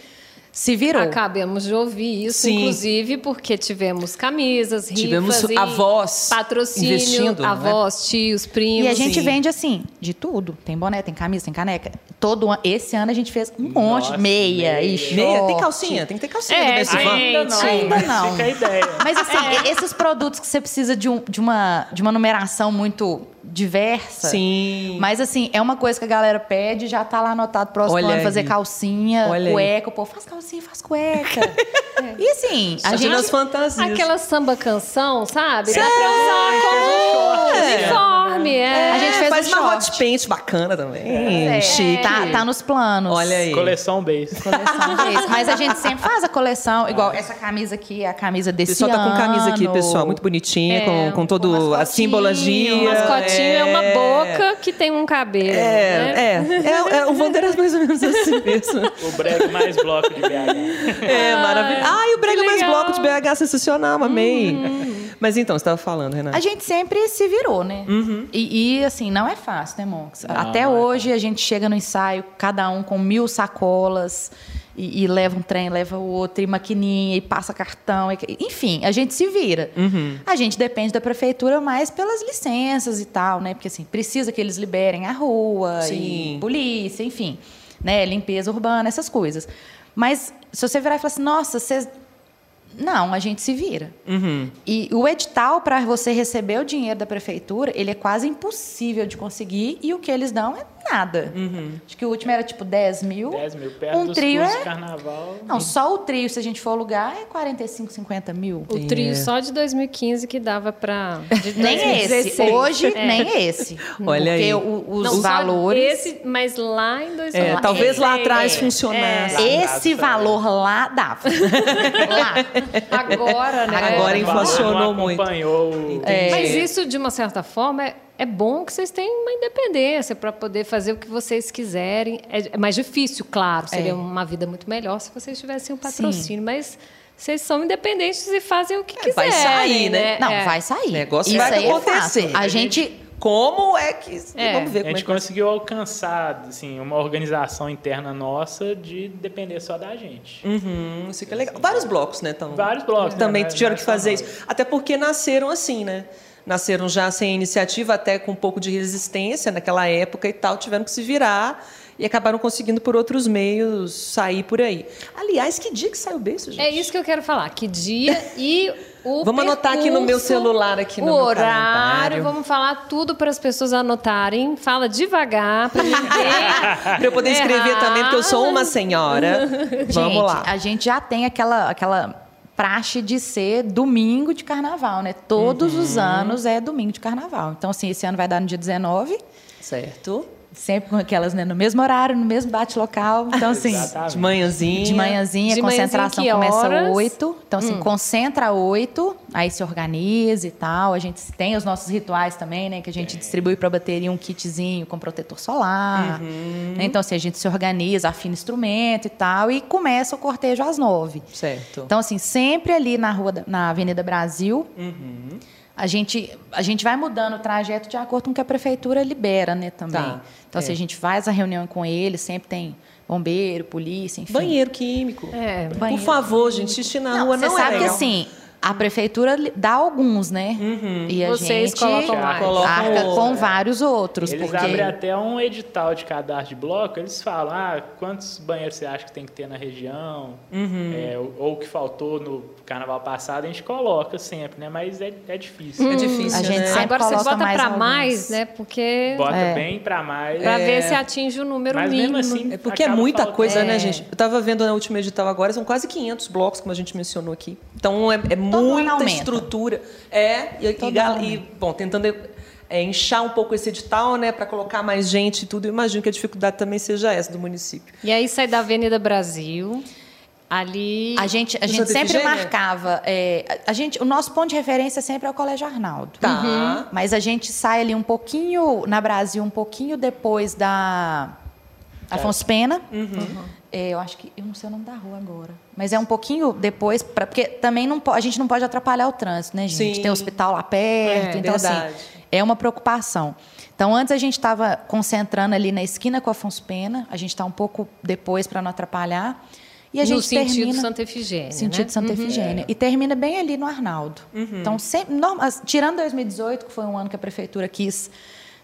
se virou. Acabamos de ouvir isso, Sim. inclusive, porque tivemos camisas, rifas Tivemos e avós patrocínio, investindo, né? avós, tios, primos. E a gente Sim. vende assim, de tudo. Tem boné, tem camisa, tem caneca. todo ano. Esse ano a gente fez um monte. Nossa, meia, meia. e short. Meia, tem calcinha? Tem que ter calcinha É, Van. Ainda não, Ainda não. fica a ideia. Mas assim, esses produtos que você precisa de, um- de uma, de uma numeração muito diversa. Sim. Mas assim, é uma coisa que a galera pede, já tá lá anotado próximo Olha ano fazer aí. calcinha, Olha aí. cueca. Pô, faz calcinha, faz cueca. <laughs> E assim, a Só gente... nas fantasias. Aquela samba canção, sabe? Sim. Dá pra usar como É. uniforme. É. A gente fez faz um uma short. hot paint bacana também. É, Chique. Tá, tá nos planos. Olha aí. Coleção base. Coleção desse. Mas a gente sempre faz a coleção, igual essa camisa aqui, é a camisa O desse pessoal tá com camisa aqui, ano. pessoal, muito bonitinha, É, com, com todo com a mascotinho, simbologia. O mascotinho é. uma É. boca que tem um cabelo. né? É, é, é, é, o Wander é mais ou menos assim mesmo. O brega mais bloco de BH. É, maravilhoso. Ai, o Brega Mais. Bloco de BH, sensacional, amei. Mas então, você estava falando, Renata. A gente sempre se virou, né? Uhum. E, e, assim, não é fácil, né, Monks? Até não é hoje a gente chega no ensaio, cada um com mil sacolas, e, e leva um trem, leva o outro, e maquininha, e passa cartão. e- enfim, a gente se vira. Uhum. A gente depende da prefeitura mais pelas licenças e tal, né? Porque assim, precisa que eles liberem a rua, Sim. e polícia, enfim, né? Limpeza urbana, essas coisas. Mas se você virar e falar assim, nossa, vocês. Não, a gente se vira. Uhum. E o edital para você receber o dinheiro da prefeitura, ele é quase impossível de conseguir e o que eles dão é nada. Acho que o último era tipo 10 mil. 10 mil perto Um dos trio é. carnaval. Não, só o trio, se a gente for alugar, é 45, 50 mil. O trio só de 2015 que dava pra. <laughs> de Nem esse. 2016. Hoje, É. nem esse. <laughs> Olha Porque aí. o- os Não, valores. Esse, mas lá em 2016. É, talvez lá atrás É. funcionasse. Esse valor lá dava. <laughs> lá. Agora, né? Agora É. inflacionou muito. acompanhou o- É. Mas isso, de uma certa forma, é, é bom que vocês tenham uma independência para poder fazer o que vocês quiserem. É, é mais difícil, claro. Seria É. uma vida muito melhor se vocês tivessem um patrocínio. Mas vocês são independentes e fazem o que É, vai quiserem. sair, né? Não, É. vai sair. O negócio Isso vai é acontecer. fato. A gente. Como é que. É. Vamos ver A como é gente que vai conseguiu alcançar assim, uma organização interna nossa de depender só da gente. Uhum, isso que é legal. Vários blocos, né? Tão, Vários blocos, Também né? tiveram é que fazer isso. Até porque nasceram assim, né? Nasceram já sem iniciativa, até com um pouco de resistência naquela época e tal, tiveram que se virar e acabaram conseguindo por outros meios sair por aí. Aliás, que dia que saiu o beijo, gente? É isso que eu quero falar. Que dia e o <laughs> Vamos anotar aqui no meu percurso, celular, aqui no o horário. calendário. Vamos falar tudo para as pessoas anotarem. Fala devagar para ninguém. <laughs> Pra eu poder escrever Errar. também, porque eu sou uma senhora. <laughs> Vamos gente, lá. A gente já tem aquela, aquela praxe de ser domingo de carnaval, né? Todos Uhum. os anos é domingo de carnaval. Então, assim, esse ano vai dar no dia 19, Certo. Sempre com aquelas, né? No mesmo horário, no mesmo bate-local. Então, assim, Exatamente. De manhãzinha. de manhãzinha, De manhãzinha, concentração que começa? Hum. 8. Então, assim, concentra 8, aí se organiza e tal. A gente tem os nossos rituais também, né? Que a gente distribui para a bateria um kitzinho com protetor solar. Uhum. Então, assim, a gente se organiza, afina instrumento e tal, e começa o cortejo às 9. Certo. Então, assim, sempre ali na rua, na Avenida Brasil, Uhum. A, gente, a gente vai mudando o trajeto de acordo com o que a prefeitura libera, né, também. Tá, Então, é. assim, a gente faz a reunião com eles, sempre tem bombeiro, polícia, enfim. Banheiro químico. É. Por Banheiro. favor, gente, xixi na Não, rua você não é sabe que legal. assim, a prefeitura li- dá alguns, né? E a Vocês gente arca com é. vários outros. Eles porque... abrem até um edital de cadastro de bloco, eles falam, ah, quantos banheiros você acha que tem que ter na região? Uhum. É, ou- o que faltou no carnaval passado, a gente coloca sempre, né? Mas é, é difícil. É difícil, A gente né? Agora botam mais para mais, né? Porque. Bota É. bem pra mais. Para É. ver se atinge o número Mas mínimo. mesmo assim, É porque é muita faltando. coisa, né, É. gente? Eu tava vendo na última edital agora, são quase 500 blocos, como a gente mencionou aqui. Então é, é muita estrutura. É, e, e, e, bom, tentando é, inchar um pouco esse edital, né, para colocar mais gente e tudo. Eu imagino que a dificuldade também seja essa do município. E aí sai da Avenida Brasil. Ali. A gente, a gente sempre marcava. é, a gente, o nosso ponto de referência sempre é o Colégio Arnaldo. Tá. Uhum. Mas a gente sai ali um pouquinho, na Brasil, um pouquinho depois da Afonso Pena. É, eu acho que. Eu não sei o nome da rua agora. Mas é um pouquinho depois, pra, porque também não, a gente não pode atrapalhar o trânsito, né, gente? Sim. Tem hospital lá perto. É, então, verdade. assim, é uma preocupação. Então, antes a gente estava concentrando ali na esquina com Afonso Pena, a gente está um pouco depois para não atrapalhar. E a no gente sentido termina... Santa Efigênia. Sentido né? Santa Efigênia. E termina bem ali no Arnaldo. Então, sempre, tirando 2018, que foi um ano que a prefeitura quis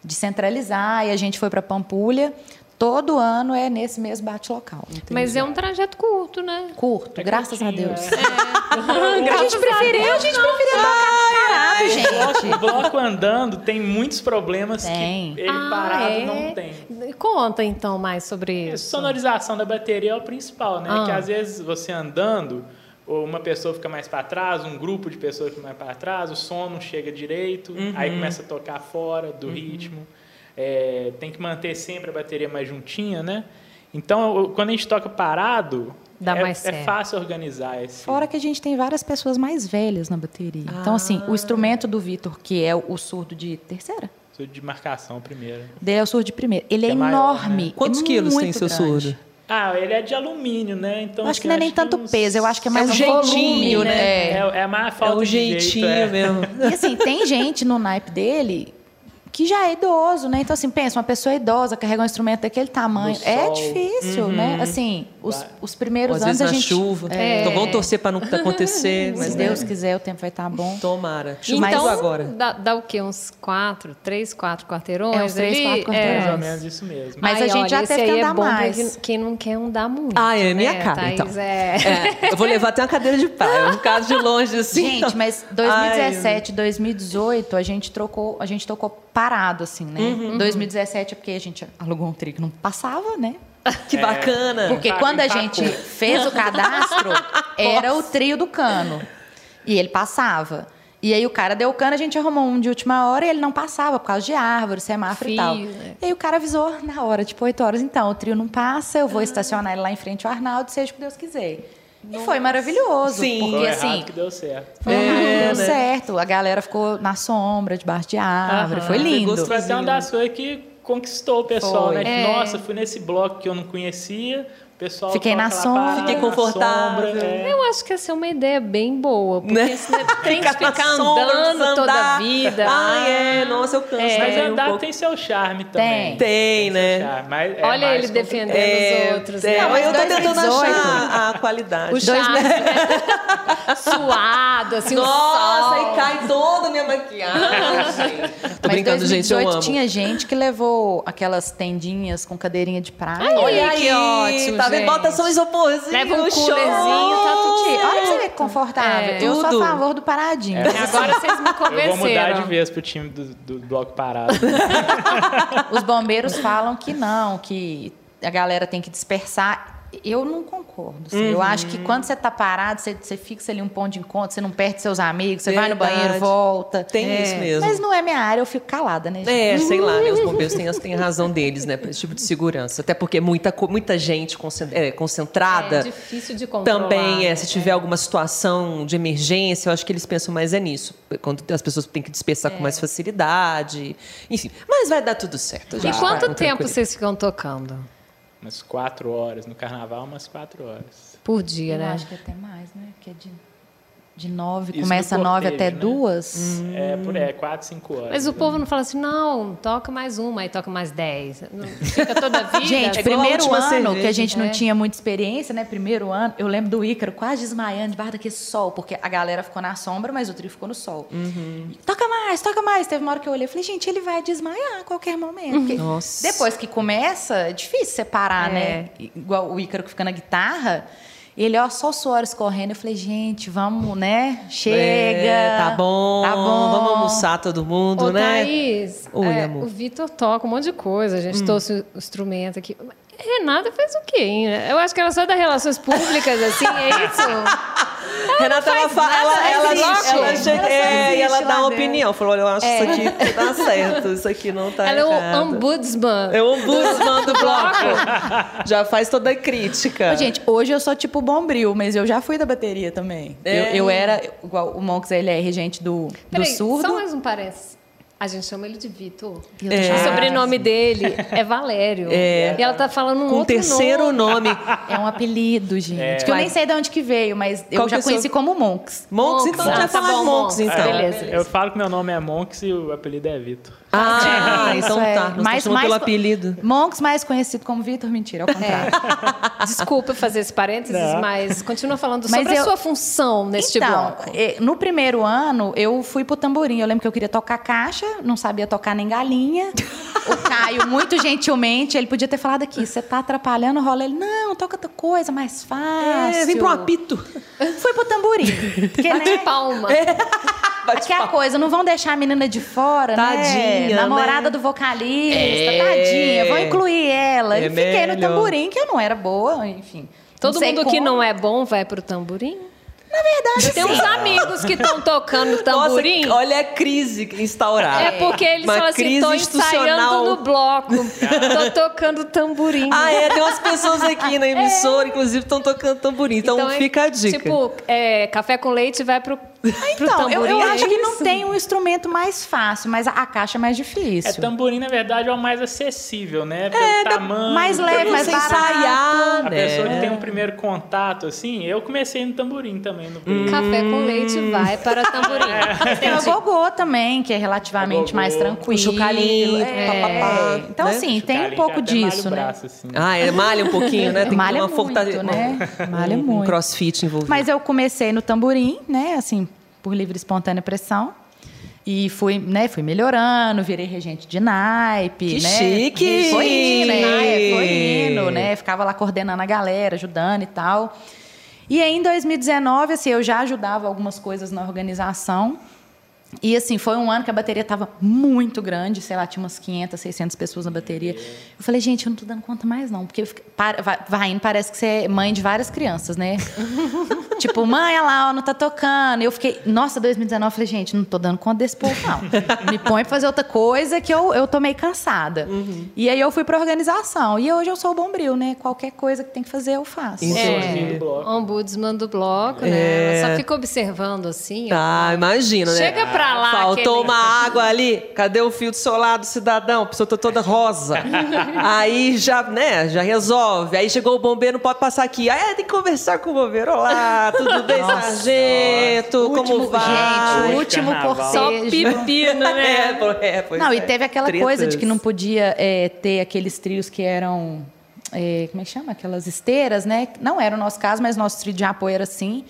descentralizar e a gente foi para Pampulha, todo ano é nesse mesmo bate-local. Mas é um trajeto curto, né? Curto, graças a curtinho, Deus. é. <laughs> A gente preferiu, a gente preferiu tocar parado, gente. O bloco andando tem muitos problemas Tem. que ele Ah, parado é? não tem. Conta então mais sobre A isso. sonorização da bateria é o principal, né? Ah. Que às vezes você andando, ou uma pessoa fica mais para trás, um grupo de pessoas fica mais para trás, o som não chega direito, aí começa a tocar fora do ritmo. É, tem que manter sempre a bateria mais juntinha, né? Então, quando a gente toca parado, Dá é, mais é certo. fácil organizar esse. Fora que a gente tem várias pessoas mais velhas na bateria. Então, assim, o instrumento do Vitor, que é o, surdo de terceira, Isso de marcação primeiro. dele é o surdo de primeira. Ele é, Que é maior, enorme. né? Quantos é quilos tem seu grande. surdo? Ah, ele é de alumínio, né? Então, acho que assim, não é nem tanto uns- peso, eu acho que é mais um um jeitinho, volume, né? É, é mais É falta o de jeito, jeitinho é. mesmo. E assim, tem <laughs> gente no naipe dele que já é idoso, né? Então, assim, pensa, uma pessoa idosa carrega um instrumento daquele tamanho. No É sol. difícil, né? Assim, os, os primeiros Às anos vezes a na gente. chuva. É. Então vamos torcer para não acontecer. Se Mas Deus né? quiser, o tempo vai estar bom. Tomara. Chuva Então, agora. Dá, dá o quê? Uns quatro, três, quatro quarteirões? É, uns três, ali? quatro quarteirões. Mais ou menos isso mesmo. Mas Ai, a gente olha, já teve que é andar bom pra mais. quem- não quer andar muito. Ah, é minha né, cara, Thaís? então. É. É, eu vou levar até uma cadeira de praia. Um caso de longe assim. Gente, mas 2017, 2018, a gente trocou, a gente tocou parado, assim, né? Uhum. 2017 é porque a gente alugou um trio que não passava, né? <laughs> Que bacana. Porque Empaca- quando a empacou. gente fez o cadastro, <laughs> era o trio do cano. E ele passava. E aí o cara deu o cano, a gente arrumou um de última hora e ele não passava por causa de árvore, semáforo e Fio, tal. né? E aí o cara avisou na hora, tipo 8 horas, então, o trio não passa, eu vou estacionar ele lá em frente ao Arnaldo, seja o que Deus quiser. E foi maravilhoso, Sim. porque Foi assim, que deu certo. foi É, deu né? certo. A galera ficou na sombra, debaixo de árvore, Aham. foi lindo. Foi até uma das coisas que conquistou o pessoal, Foi. né? É. Nossa, fui nesse bloco que eu não conhecia, pessoal Fiquei na sombra. Fiquei confortável. sombra, é. Eu acho que essa é uma ideia bem boa, porque Né? senão tem que ficar sombra, andando toda a vida. Ai, é. Nossa, eu canso. É. Mas um andar pouco. tem seu charme também. Tem, seu né? charme, mas é Olha ele complicado. defendendo É, os outros. é, né? Não, mas eu tô tentando 2018. achar a qualidade. O charme né? <laughs> suado, assim, o Nossa, e cai toda a minha maquiagem. <laughs> Tô Mas brincando, gente, eu 2018 amo. tinha gente que levou aquelas tendinhas com cadeirinha de praia. Ai, Olha que aí, ótimo, tá vendo? gente. Bota só um isoporzinho, Leva um show. coolerzinho, tá tudo certo. olha pra você ver que confortável. É, eu sou tudo. a favor do paradinho. Agora vocês me Eu vou mudar de convenceram. vez pro time do, do bloco parado. <laughs> Os bombeiros falam que não, que a galera tem que dispersar. Eu não concordo. assim. Eu acho Uhum. que quando você tá parado, você, você fixa ali um ponto de encontro, você não perde seus amigos, você vai no Verdade. banheiro, volta. Tem É. isso mesmo. Mas não é minha área, eu fico calada, né? gente? É, sei lá, né? Os <laughs> bombeiros têm, têm razão deles, né? Pra esse tipo de segurança. Até porque muita, muita gente é, concentrada. É difícil de controlar. Também, é, né? se tiver alguma situação de emergência, eu acho que eles pensam mais é nisso. Quando as pessoas têm que dispersar com mais facilidade. Enfim, mas vai dar tudo certo. E quanto tempo vocês ficam tocando? Umas quatro horas. No carnaval, umas quatro horas. Por dia, Eu né? acho que até mais, né? Porque é de, de nove, Isso começa no nove até né? duas. É, por é, quatro, cinco horas. Mas o povo não fala assim, não, toca mais uma, aí toca mais dez. Não Fica toda a vida. Gente, a primeiro ano cerveja. que a gente não É. tinha muita experiência, né? Primeiro ano, eu lembro do Ícaro quase desmaiando debaixo daquele sol, porque a galera ficou na sombra, mas o trio ficou no sol. Uhum. Toca mais, toca mais. Teve uma hora que eu olhei e falei, gente, ele vai desmaiar a qualquer momento. Porque Nossa. Depois que começa, é difícil separar, É. né? Igual o Ícaro que fica na guitarra. Ele, ó, só o suor escorrendo. Eu falei, gente, vamos, né? Chega. É, tá bom. Tá bom. Vamos almoçar todo mundo, Ô, né? Thaís, Oi, é, amor. o Vitor toca um monte de coisa, a gente trouxe o instrumento aqui. Renata fez o quê, hein? Eu acho que ela só das relações públicas, assim, é isso? <laughs> Renata, ela, fa- ela, ela, ela, Ela chega- é, e ela dá uma dentro. opinião. Falou, olha, eu acho isso aqui tá certo, isso aqui não tá ela é o errado. ombudsman. É o ombudsman do <laughs> bloco. Já faz toda a crítica. Ô, Gente, hoje eu sou tipo bombril, mas eu já fui da bateria também. É. Eu, eu era, igual o Monks, ele é regente do, do Peraí, surdo. só mais um parênteses. A gente chama ele de Vitor. E É. já- O sobrenome dele é Valério. É. E ela tá falando um Com o outro terceiro nome. nome. É um apelido, gente. É. Que eu nem sei de onde que veio, mas eu Qual já é conheci como Monks. Monks, Monks. então a gente Ah, vai tá falar bom, Monks, Monks. então. É, beleza. Eu falo que meu nome é Monks e o apelido é Vitor. Ah, Isso então é. tá. Nós Mais- mais pelo apelido. Monks mais conhecido como Vitor, mentira, ao contrário. <laughs> Desculpa fazer esse parênteses, Não. mas continua falando Mas sobre a eu- sua função neste então, bloco. no primeiro ano, eu fui pro tamborim. Eu lembro que eu queria tocar caixa, não sabia tocar nem galinha. Caio, muito gentilmente, ele podia ter falado aqui, você tá atrapalhando o rolê. Ele, não, toca outra coisa mais fácil. É, vem pro apito. Fui pro tamborim. Porque, Bate né, palma. Bate que é a coisa, não vão deixar a menina de fora, Tadinha, né? Namorada né? do vocalista, É. tadinha. Vou incluir ela. É e fiquei no melhor. tamborim, que eu não era boa, enfim. Todo mundo que como. não é bom vai pro tamborim? Na verdade, Tem uns sim. amigos que estão tocando tamborim. Nossa, olha a crise instaurada. É porque eles Uma falam assim, crise tô ensaiando no bloco, tô <laughs> tocando tamborim. Ah, é, tem umas pessoas aqui na <laughs> emissora, inclusive, estão tocando tamborim. Então, é, fica a dica. Tipo, é, café com leite vai pro, pro Então, eu, eu é acho que não tem um instrumento mais fácil, mas a, a caixa é mais É, difícil. tamborim, na verdade, é o mais acessível, né? Pelo É, tamanho. mais leve, mais barato. ensaiar, A né? pessoa que tem um primeiro contato, assim, eu comecei no tamborim também. No período. Café com leite vai para tamborim. <laughs> Tem o gogô também, que é relativamente mais tranquilo. O É. papapá, Então, né? assim, tem um pouco disso, né? braço, assim. Ah, é, malha um pouquinho, né? Tem Malha que ter uma muito, fortaleza. né? Malha um, muito. Um crossfit envolvido. Mas eu comecei no tamborim, né? Assim, por livre e espontânea pressão. E fui, né, fui melhorando, virei regente de naipe, Que né? chique! Foi indo, né? Foi indo, né? Ficava lá coordenando a galera, ajudando e tal. E aí, em 2019, assim, eu já ajudava algumas coisas na organização. E assim, foi um ano que a bateria estava muito grande, sei lá, tinha umas 500, 600 pessoas na bateria. Eu falei, gente, eu não tô dando conta mais não, porque para- vai, vai indo, parece que você é mãe de várias crianças, né? <laughs> tipo, mãe, olha lá, ó, não tá tocando. E eu fiquei, nossa, 2019, eu falei, gente, não tô dando conta desse povo não. Me põe pra fazer outra coisa que eu, eu tô meio cansada. E aí eu fui pra organização. E hoje eu sou o bombril, né? Qualquer coisa que tem que fazer, eu faço. Entendi. É, do bloco. ombudsman do bloco, né? É. Ela só fica observando assim. ó. Ah, imagina, né? Chega pra lá. Faltou aquele- uma água ali. Cadê o fio de solar do cidadão? A pessoa tá toda rosa. Aí já, né, já resolve. Aí chegou o bombeiro, não pode passar aqui. Aí é, tem que conversar com o bombeiro. Olá, tudo bem, sargento? Como Último- vai? gente, o último carnaval. Só cortejo. pepino, né? <laughs> É, é, pois Não, é. e teve aquela Tretas. coisa de que não podia é, ter aqueles trios que eram. é, como é que chama? Aquelas esteiras, né? Não era o nosso caso, mas nosso trio de apoio era assim.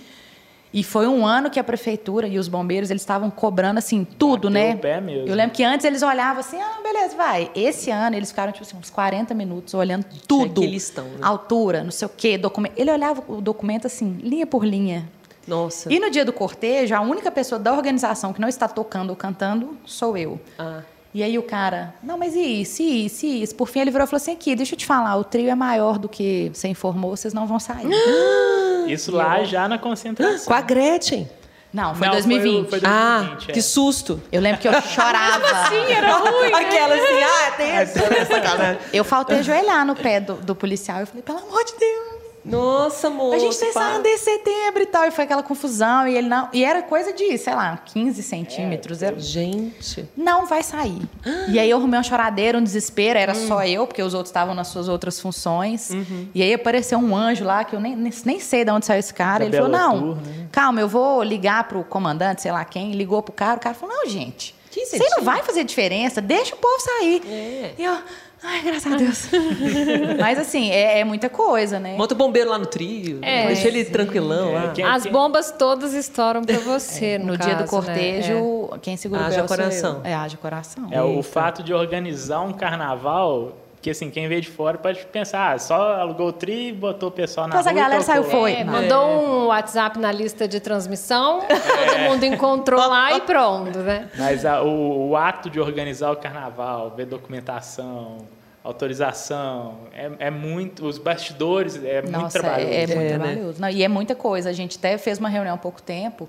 E foi um ano que a prefeitura e os bombeiros eles estavam cobrando assim tudo, Bateu né? o pé mesmo. Eu lembro que antes eles olhavam assim, ah, beleza, vai. Esse ano eles ficaram tipo assim, uns 40 minutos olhando tudo. aquele listão, né? Altura, não sei o quê, documento. Ele olhava o documento assim, linha por linha. Nossa. E no dia do cortejo, a única pessoa da organização que não está tocando ou cantando sou eu. Ah. E aí o cara, não, mas e isso, e isso, e isso? Por fim ele virou e falou assim, aqui, deixa eu te falar, o trio é maior do que você informou, vocês não vão sair. <gasps> Isso lá já na concentração. Com a Gretchen. Não, foi Não, 2020. Foi, foi Ah, 2020, é. que susto. Eu lembro que eu chorava. Era ruim. Aquela assim, ah, tem essa, né? Sacanagem. Eu faltei ajoelhar no pé do, do policial. Eu falei, pelo amor de Deus. Nossa, moço. A gente ensaiando em setembro e tal. E foi aquela confusão. E ele não. E era coisa de, sei lá, 15 centímetros. Era- Gente. não vai sair. E aí eu arrumei uma choradeira, um desespero, era só eu, porque os outros estavam nas suas outras funções. E aí apareceu um anjo lá, que eu nem, nem, sei de onde saiu esse cara. Da Ele falou: não, Tour, né? calma, eu vou ligar pro comandante, sei lá quem, ligou pro cara, o cara falou: não, gente. 15 Você não vai fazer diferença, deixa o povo sair. É. E eu, ai, graças a Deus. <laughs> Mas assim, é, é muita coisa, né? Monta o bombeiro lá no trio. É, deixa ele tranquilão lá. Quem- As quem- bombas todas estouram pra você, no, No dia do caso, cortejo, quem segura Haja o véu sou eu. coração. É, haja coração. É o fato de organizar um carnaval, que assim, quem vê de fora pode pensar, ah, só alugou o tri e botou o pessoal na Mas a rua e galera tocou. saiu, foi. É, mandou um WhatsApp na lista de transmissão, <laughs> todo mundo encontrou lá e <laughs> pronto, né? Mas a- o, o ato de organizar o carnaval, ver documentação, autorização, é, é muito. Os bastidores é muito Nossa, trabalhoso. é, é muito É, né? trabalhoso. Não, e é muita coisa. A gente até fez uma reunião há pouco tempo.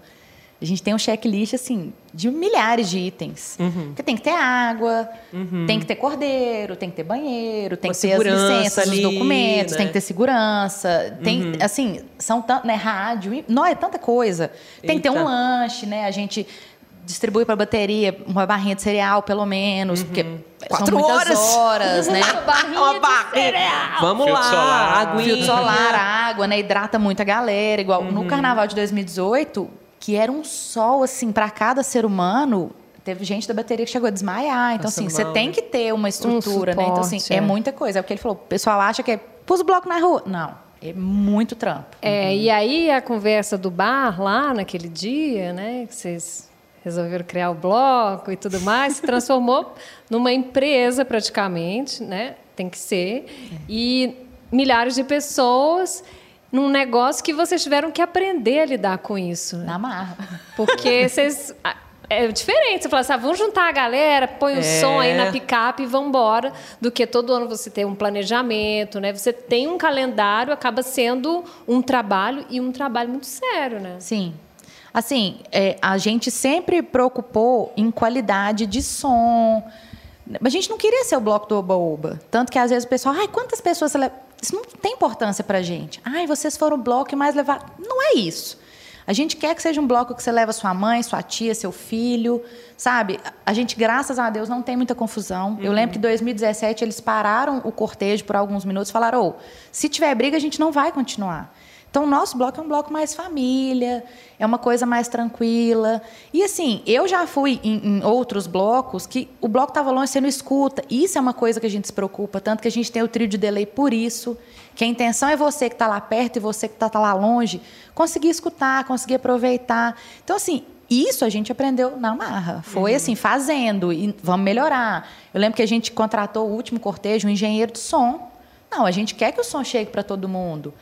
A gente tem um checklist, assim, de milhares de itens. Uhum. Porque tem que ter água, tem que ter cordeiro, tem que ter banheiro, tem Uma que ter as segurança licenças, ali, os documentos, né? tem que ter segurança. Tem, assim, são tanto, né, rádio, não, é tanta coisa. Tem que ter um Eita. lanche, né? A gente distribui para a bateria uma barrinha de cereal, pelo menos, porque Uhum. Quatro são muitas horas. horas, né? <laughs> Uma barra. Vamos Filtro lá, solar. Filtro solar, <laughs> água, né? Hidrata muito a galera. Igual Uhum. no carnaval de 2018, que era um sol, assim, para cada ser humano. Teve gente da bateria que chegou a desmaiar. Então, Passando assim, você tem que ter uma estrutura, né? Então, assim, suporte, é. é. muita coisa. É o que ele falou. O pessoal acha que é pus o bloco na rua. Não. É muito trampo. É, e aí a conversa do bar lá naquele dia, né? Que vocês resolveram criar o bloco e tudo mais, se transformou <laughs> numa empresa praticamente, né? Tem que ser. E milhares de pessoas num negócio que vocês tiveram que aprender a lidar com isso. né? Na marra. Porque <laughs> vocês. É diferente, você fala assim, ah, vamos juntar a galera, põe o É. som aí na picape e vamos embora, do que todo ano você ter um planejamento, né? Você tem um calendário, acaba sendo um trabalho e um trabalho muito sério, né? Sim. Assim, é, a gente sempre preocupou em qualidade de som. A gente não queria ser o bloco do Oba-Oba. Tanto que às vezes o pessoal, ai, quantas pessoas? Isso não tem importância pra gente. Ai, vocês foram o bloco que mais levaram. Não é isso. A gente quer que seja um bloco que você leva sua mãe, sua tia, seu filho, sabe? A gente, graças a Deus, não tem muita confusão. Eu lembro que em 2017 eles pararam o cortejo por alguns minutos e falaram: "Ô, se tiver briga, a gente não vai continuar. Então, o nosso bloco é um bloco mais família, é uma coisa mais tranquila. E assim, eu já fui em, em outros blocos que o bloco estava longe, você não escuta. Isso é uma coisa que a gente se preocupa, tanto que a gente tem o trio de delay por isso. Que a intenção é você que está lá perto e você que está lá longe conseguir escutar, conseguir aproveitar. Então, assim, isso a gente aprendeu na marra. Foi assim, fazendo e vamos melhorar. Eu lembro que a gente contratou o último cortejo, um engenheiro de som. Não, a gente quer que o som chegue para todo mundo.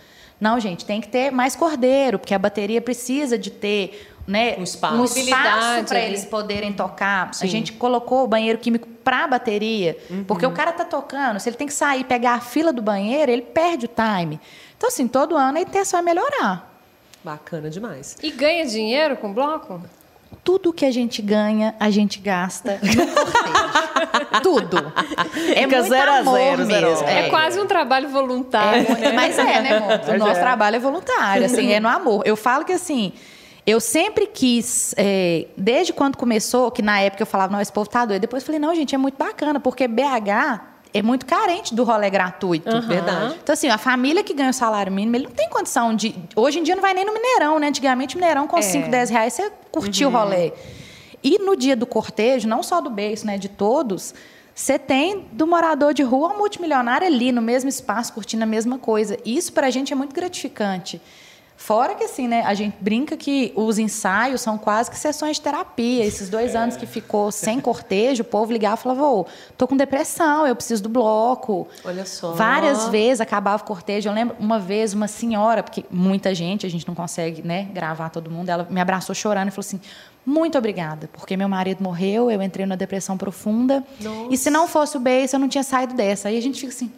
Não, gente, tem que ter mais cordeiro, porque a bateria precisa de ter né, Um espaço. um Mobilidade espaço para eles poderem tocar. Sim. A gente colocou o banheiro químico para a bateria, porque o cara tá tocando, se ele tem que sair e pegar a fila do banheiro, ele perde o time. Então, assim, todo ano a intenção é melhorar. Bacana demais. E ganha dinheiro com bloco? Tudo que a gente ganha, a gente gasta no <laughs> cortejo. <laughs> Tudo. É Fica muito zero amor zero, zero. mesmo. É, quase um trabalho voluntário. É, muito- mas é, né, amor? <laughs> O Mas nosso é. trabalho é voluntário, assim, é no <laughs> amor. Eu falo que assim. Eu sempre quis, é, desde quando começou, que na época eu falava, não, esse povo tá doido. Depois eu falei, não, gente, é muito bacana, porque BH é muito carente do rolê gratuito. Verdade. Então, assim, a família que ganha o salário mínimo, ele não tem condição de. Hoje em dia não vai nem no Mineirão, né? Antigamente, o Mineirão, com 5, 10 reais, você curtia o rolê. E no dia do cortejo, não só do beijo, né? De todos, você tem do morador de rua ao multimilionário ali, no mesmo espaço, curtindo a mesma coisa. Isso, pra gente, é muito gratificante. Fora que, assim, né, a gente brinca que os ensaios são quase que sessões de terapia. Esses dois anos que ficou sem cortejo, o povo ligava e falava, ô, tô com depressão, eu preciso do bloco. Olha só. Várias vezes acabava o cortejo. Eu lembro uma vez, uma senhora, porque muita gente, a gente não consegue né, gravar todo mundo, ela me abraçou chorando e falou assim: muito obrigada, porque meu marido morreu, eu entrei numa depressão profunda. E se não fosse o beijo, eu não tinha saído dessa. Aí a gente fica assim,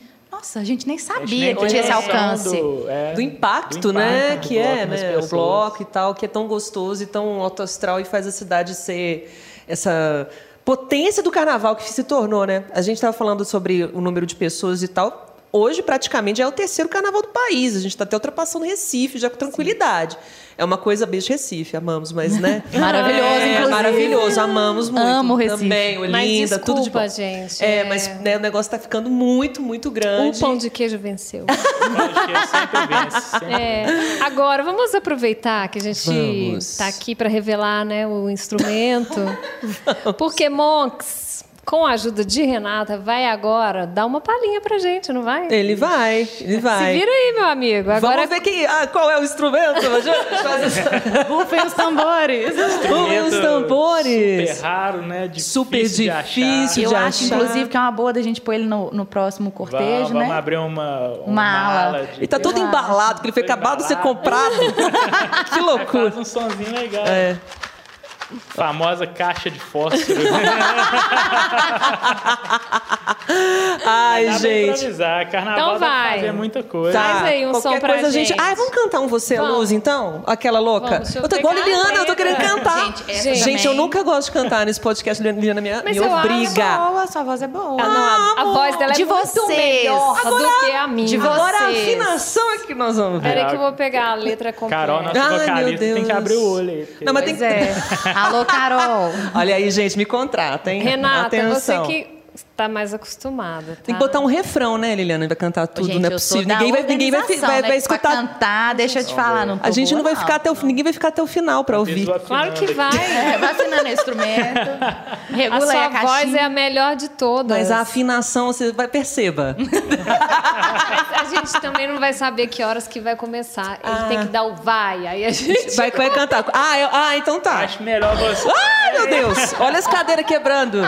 nossa, a gente nem gente sabia nem que tinha esse alcance. Do, é, do impacto, do né? impacto do Que é, né? O pessoas. bloco e tal, que é tão gostoso e tão alto astral e faz a cidade ser essa potência do carnaval que se tornou, né? A gente estava falando sobre o número de pessoas e tal. Hoje, praticamente, já é o terceiro carnaval do país. A gente está até ultrapassando Recife, já com tranquilidade. É uma coisa, beijo Recife, amamos, mas, né? <laughs> Maravilhoso, É, inclusive. Maravilhoso, amamos muito. Amo Recife. Também, Mas Olinda, tudo de bom. desculpa, gente, É, é- mas né, o negócio está ficando muito, muito grande. O pão de queijo venceu. Acho que ele sempre vence. sempre É, agora, vamos aproveitar que a gente está aqui para revelar né, o instrumento. <laughs> Porque Monks, com a ajuda de Renata, vai agora dar uma palhinha pra gente, não vai? Ele vai, ele vai. Se vira aí, meu amigo. Agora Vamos ver quem, ah, qual é o instrumento. <laughs> Rufem os tambores. Os tambores. Super raro, né? Difícil Super de achar. difícil. Eu de acho, achar. inclusive, que é uma boa da gente pôr ele no, no próximo cortejo, vamos, vamos né? abrir uma, Uma ala. de Ele tá todo embalado, porque ele foi acabado de ser comprado. <laughs> que loucura. Faz um sonzinho legal. É. Famosa caixa de fósforo. <laughs> Ai, gente. improvisar. Carnaval Então vai. fazer muita coisa. Tá. Faz aí um qualquer som pra coisa gente. gente. Ai, vamos cantar um Você Vamos. Luz, então? Aquela louca. Vamos, eu eu tô igual Liliana, eu tô querendo cantar. Gente, essa Gente, Gente, eu nunca gosto de cantar nesse podcast. Liliana me, Mas me eu acho obriga. Boa, sua voz é boa. Ah, não, a, a voz dela é de muito vocês. melhor Agora- do que a minha. de Agora a vocês. afinação é que nós vamos ver. Peraí que eu vou pegar a letra completa. Carol, nossa Ai, meu vocalista, tem que abrir o olho aí. Não, mas tem Pois é. Alô, Carol. <laughs> Olha aí, gente, me contrata, hein? Renata, Atenção. você que tá mais acostumada. Tem tá? que botar um refrão, né, Liliana? Vai cantar tudo, Gente, não é possível. Ninguém vai, ninguém vai, vai, né? vai escutar. cantar, deixa eu te falar, não A gente não vai ficar até o ninguém vai ficar até o final pra ouvir. Claro que vai. <laughs> É, vai afinando o instrumento. A Regula aí sua a voz é a melhor de todas. Mas a afinação, você vai perceba. <laughs> A gente também não vai saber que horas que vai começar. Ele tem que dar o vai, aí a gente... Vai, vai cantar. Ah, eu- ah, então tá. Acho melhor você. Ai, meu Deus! Olha as cadeiras quebrando.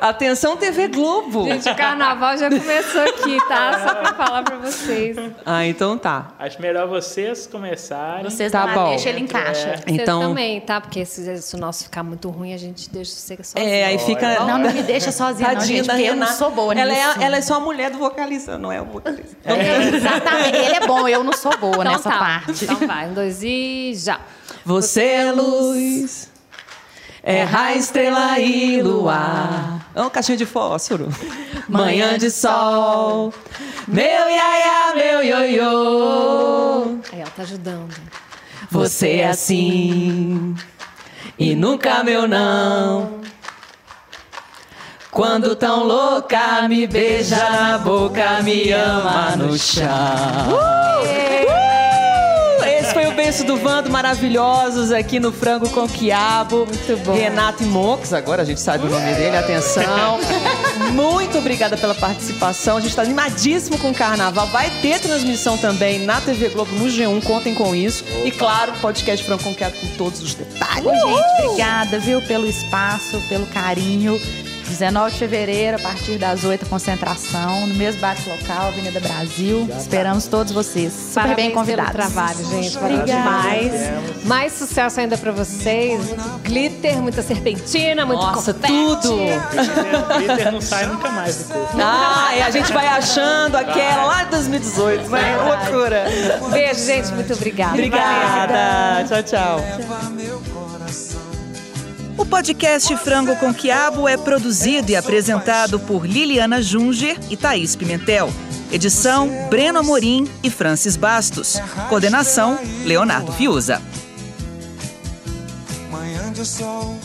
Atenção, TV Globo. Gente, o carnaval já começou aqui, tá? Só pra falar pra vocês. Ah, então tá. Acho melhor vocês começarem. Vocês Tá tá bom. deixa ele encaixa. Então- Você também, tá? Porque se, se o nosso ficar muito ruim, a gente deixa você sozinho. É, aí fica. Não, não me deixa sozinha, não, Tadinha gente, da porque eu não Renata. sou boa ela nisso. é, ela é só a mulher do vocalista, não é o vocalista. Exatamente, ele é bom, eu não sou boa Então nessa tá. parte. Então vai, um, dois e já. Você é luz, é raio, estrela e luar. É um caixinha de fósforo. Manhã de sol, meu iaia, meu ioiô. Aí ela tá ajudando. Você é assim e nunca meu não. Quando tão louca, me beija na boca, me ama no chão. Uh! Esse foi o beijo do Vando, maravilhosos aqui no Frango com Quiabo. Muito bom. Renato e Mox, agora a gente sabe o nome dele, atenção. <laughs> Muito obrigada pela participação. A gente está animadíssimo com o carnaval. Vai ter transmissão também na TV Globo, no G1, contem com isso. E claro, podcast Frango com Quiabo com todos os detalhes. Oi, gente, obrigada, viu, pelo espaço, pelo carinho. 19 de fevereiro, a partir das 8, concentração, no mesmo bate local, Avenida Brasil. Esperamos todos vocês. Super Parabéns bem convidados. pelo trabalho, gente. Valeu demais. Mais sucesso ainda pra vocês. Glitter, muita serpentina, muito Nossa, confete. tudo! O glitter não sai nunca mais do corpo. Ah, e a gente vai achando aquela lá de 2018, né? Loucura. Beijo, gente. Muito obrigada. Obrigada. Tchau, tchau. O podcast Frango com Quiabo é produzido e apresentado por Liliana Junger e Thaís Pimentel. Edição Breno Amorim e Francis Bastos. Coordenação Leonardo Fiuza. Manhã de sol,